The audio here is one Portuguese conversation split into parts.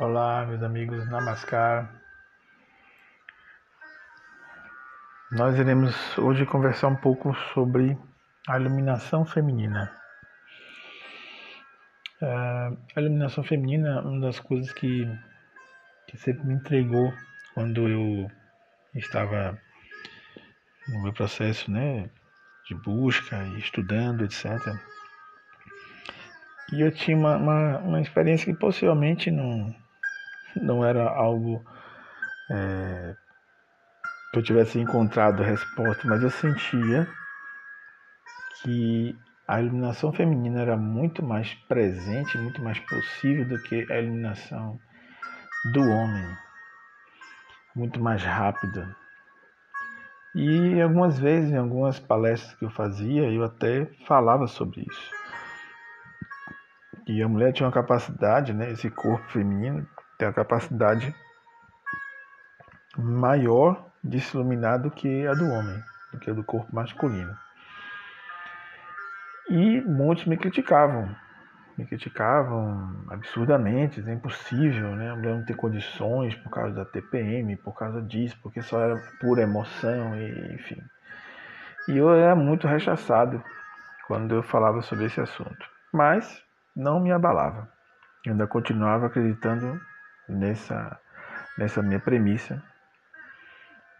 Olá, meus amigos, Namaskar. Nós iremos hoje conversar um pouco sobre a iluminação feminina. É, a iluminação feminina é uma das coisas que, que sempre me entregou quando eu estava no meu processo né, de busca e estudando, etc. E eu tinha uma, uma, uma experiência que possivelmente não não era algo é, que eu tivesse encontrado a resposta, mas eu sentia que a iluminação feminina era muito mais presente, muito mais possível do que a iluminação do homem, muito mais rápida. E algumas vezes, em algumas palestras que eu fazia, eu até falava sobre isso. E a mulher tinha uma capacidade, né, esse corpo feminino tem a capacidade maior de se iluminar do que a do homem, do que a do corpo masculino. E muitos me criticavam, me criticavam absurdamente, é impossível, né? Mulher não ter condições por causa da TPM, por causa disso, porque só era pura emoção, e, enfim. E eu era muito rechaçado quando eu falava sobre esse assunto, mas não me abalava. Eu ainda continuava acreditando nessa, nessa minha premissa,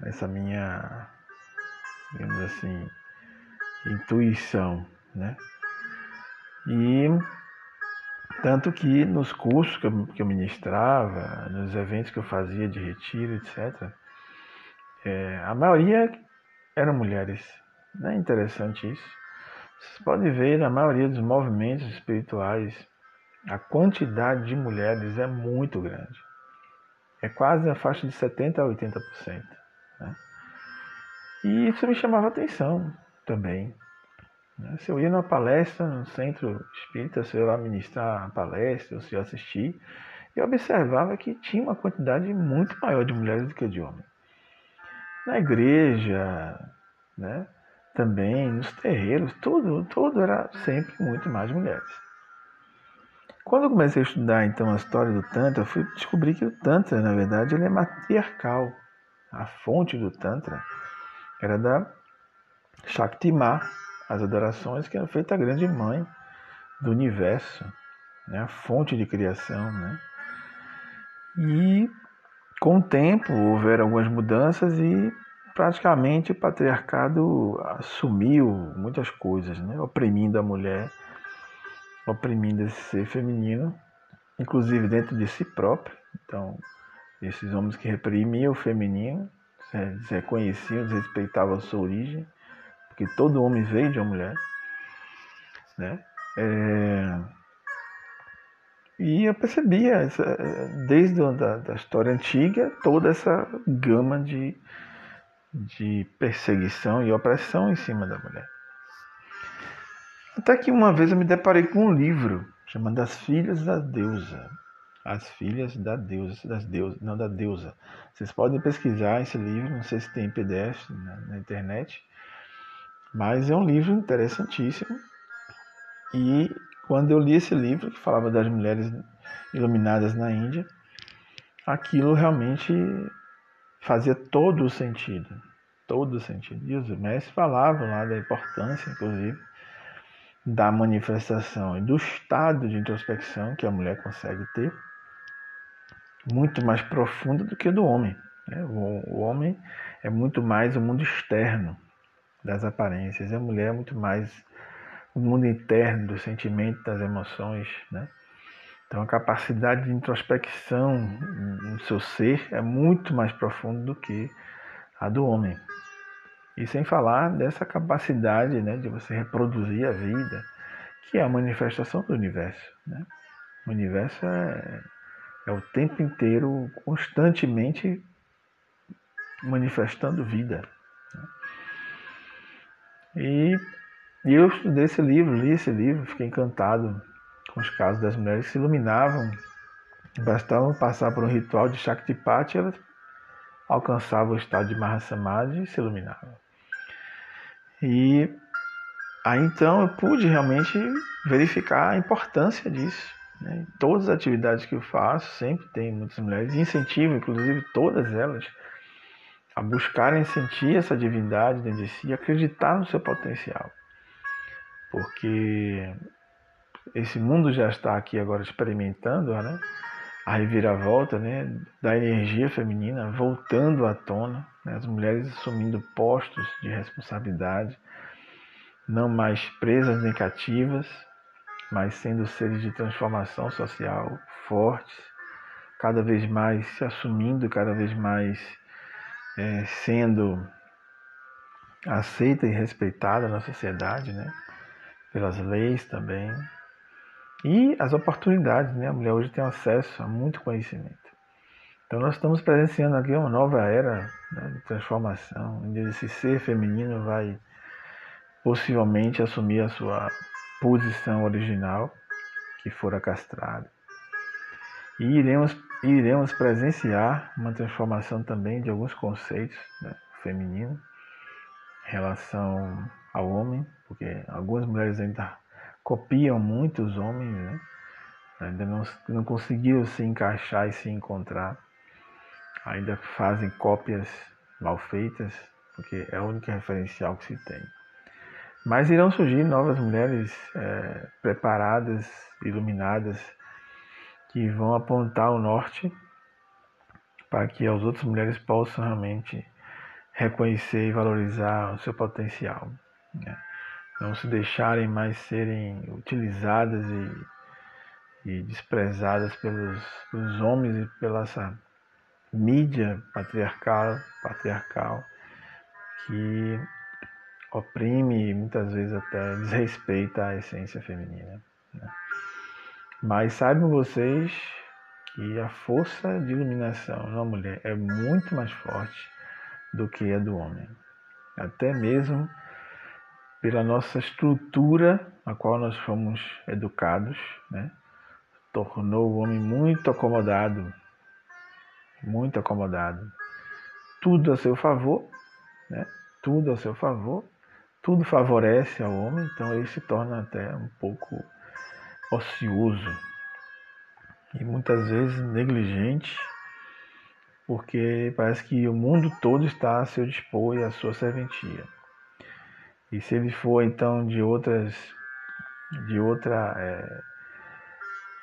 nessa minha, digamos assim, intuição, né? E tanto que nos cursos que eu, que eu ministrava, nos eventos que eu fazia de retiro, etc., é, a maioria eram mulheres. Não é interessante isso? Vocês podem ver, na maioria dos movimentos espirituais, a quantidade de mulheres é muito grande. É quase a faixa de 70% a 80%. Né? E isso me chamava atenção também. Né? Se eu ia numa palestra no centro espírita, se eu ia lá ministrar a palestra, ou se eu assistir, eu observava que tinha uma quantidade muito maior de mulheres do que de homens. Na igreja, né? também, nos terreiros, tudo, tudo era sempre muito mais mulheres. Quando eu comecei a estudar então a história do Tantra, eu fui descobrir que o Tantra, na verdade, ele é matriarcal. A fonte do Tantra era da Shakti Ma, as adorações que eram feitas à grande mãe do universo, né? a fonte de criação. Né? E com o tempo houveram algumas mudanças e praticamente o patriarcado assumiu muitas coisas, né? oprimindo a mulher oprimindo esse ser feminino, inclusive dentro de si próprio. Então, esses homens que reprimiam o feminino, reconheciam, respeitavam a sua origem, porque todo homem veio de uma mulher. Né? É... E eu percebia, essa, desde a da, da história antiga, toda essa gama de, de perseguição e opressão em cima da mulher. Até que uma vez eu me deparei com um livro chamado As Filhas da Deusa. As Filhas da Deusa, das deusas, não da deusa. Vocês podem pesquisar esse livro, não sei se tem PDF na, na internet, mas é um livro interessantíssimo. E quando eu li esse livro, que falava das mulheres iluminadas na Índia, aquilo realmente fazia todo o sentido. Todo o sentido. E os mestres falavam lá da importância, inclusive, da manifestação e do estado de introspecção que a mulher consegue ter, muito mais profundo do que do homem. Né? O, homem é muito mais o mundo externo das aparências, a mulher é muito mais o mundo interno do sentimento, das emoções. Né? Então a capacidade de introspecção no seu ser é muito mais profunda do que a do homem. E sem falar dessa capacidade né, de você reproduzir a vida, que é a manifestação do universo. Né? O universo é, é o tempo inteiro, constantemente manifestando vida. Né? E, e eu estudei esse livro, li esse livro, fiquei encantado com os casos das mulheres que se iluminavam. Bastava passar por um ritual de Shaktipati, elas alcançavam o estado de Mahasamadhi e se iluminavam. E aí então eu pude realmente verificar a importância disso, Né? Todas as atividades que eu faço sempre tem muitas mulheres, incentivo, inclusive, todas elas a buscarem sentir essa divindade dentro de si acreditar no seu potencial. Porque esse mundo já está aqui agora experimentando né, a reviravolta né, da energia feminina voltando à tona, né, as mulheres assumindo postos de responsabilidade, não mais presas nem cativas, mas sendo seres de transformação social fortes, cada vez mais se assumindo, cada vez mais é, sendo aceita e respeitada na sociedade, né? pelas leis também. E as oportunidades, né? A mulher hoje tem acesso a muito conhecimento. Então nós estamos presenciando aqui uma nova era né, de transformação, onde esse ser feminino vai possivelmente assumir a sua posição original, que fora castrado. E iremos, iremos presenciar uma transformação também de alguns conceitos né, feminino em relação ao homem, porque algumas mulheres ainda copiam muito os homens, né? ainda não, não conseguiram se encaixar e se encontrar, ainda fazem cópias mal feitas, porque é o único referencial que se tem. Mas irão surgir novas mulheres é, preparadas, iluminadas, que vão apontar o norte para que as outras mulheres possam realmente reconhecer e valorizar o seu potencial. Né? Não se deixarem mais serem utilizadas e, e desprezadas pelos, pelos homens e pela mídia patriarcal, patriarcal que oprime e muitas vezes até desrespeita a essência feminina. Né? Mas saibam vocês que a força de iluminação na mulher é muito mais forte do que a do homem. Até mesmo pela nossa estrutura a qual nós fomos educados, né? tornou o homem muito acomodado, muito acomodado. Tudo a seu favor, né? tudo a seu favor, tudo favorece ao homem, então ele se torna até um pouco ocioso e muitas vezes negligente, porque parece que o mundo todo está a seu dispor e a sua serventia. E se ele for então de outras, de outra é,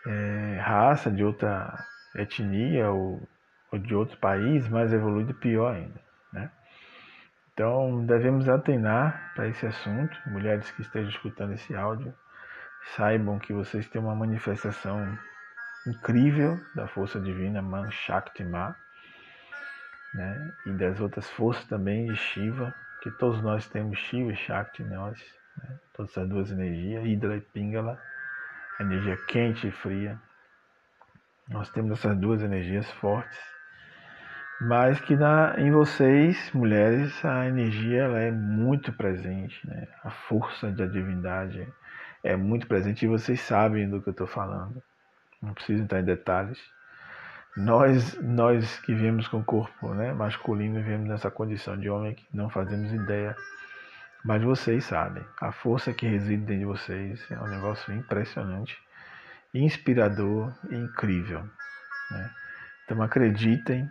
é, raça, de outra etnia ou, ou, de outro país mais evoluído, pior ainda, né? Então devemos atenar para esse assunto, mulheres que estejam escutando esse áudio, saibam que vocês têm uma manifestação incrível da força divina Man Shakti Ma, né? e das outras forças também de Shiva, que todos nós temos Shiva e Shakti em nós, né? todas essas duas energias, Hidra e Pingala, energia quente e fria. Nós temos essas duas energias fortes, mas que na, em vocês, mulheres, a energia ela é muito presente, né? a força da divindade é muito presente e vocês sabem do que eu estou falando. Não preciso entrar em detalhes. Nós, nós que viemos com o corpo né, masculino, viemos nessa condição de homem que não fazemos ideia. Mas vocês sabem, a força que reside dentro de vocês é um negócio impressionante, inspirador e incrível. Né? Então acreditem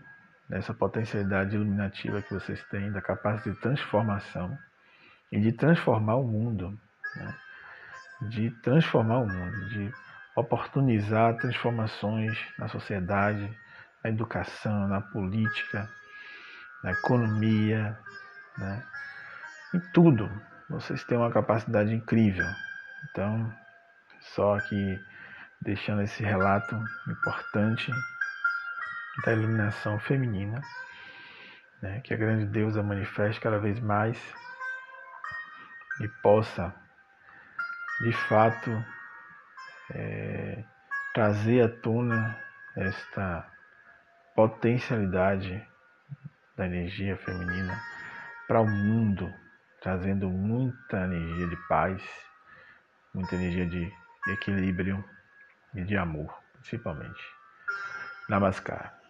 nessa potencialidade iluminativa que vocês têm, da capacidade de transformação e de transformar o mundo. Né? De transformar o mundo, de oportunizar transformações na sociedade, na educação, na política, na economia, né? em tudo. Vocês têm uma capacidade incrível. Então, só aqui deixando esse relato importante da iluminação feminina, né? que a grande deusa manifeste cada vez mais e possa, de fato, é, trazer à tona esta potencialidade da energia feminina para o mundo, trazendo muita energia de paz, muita energia de equilíbrio e de amor, principalmente. Namaskar.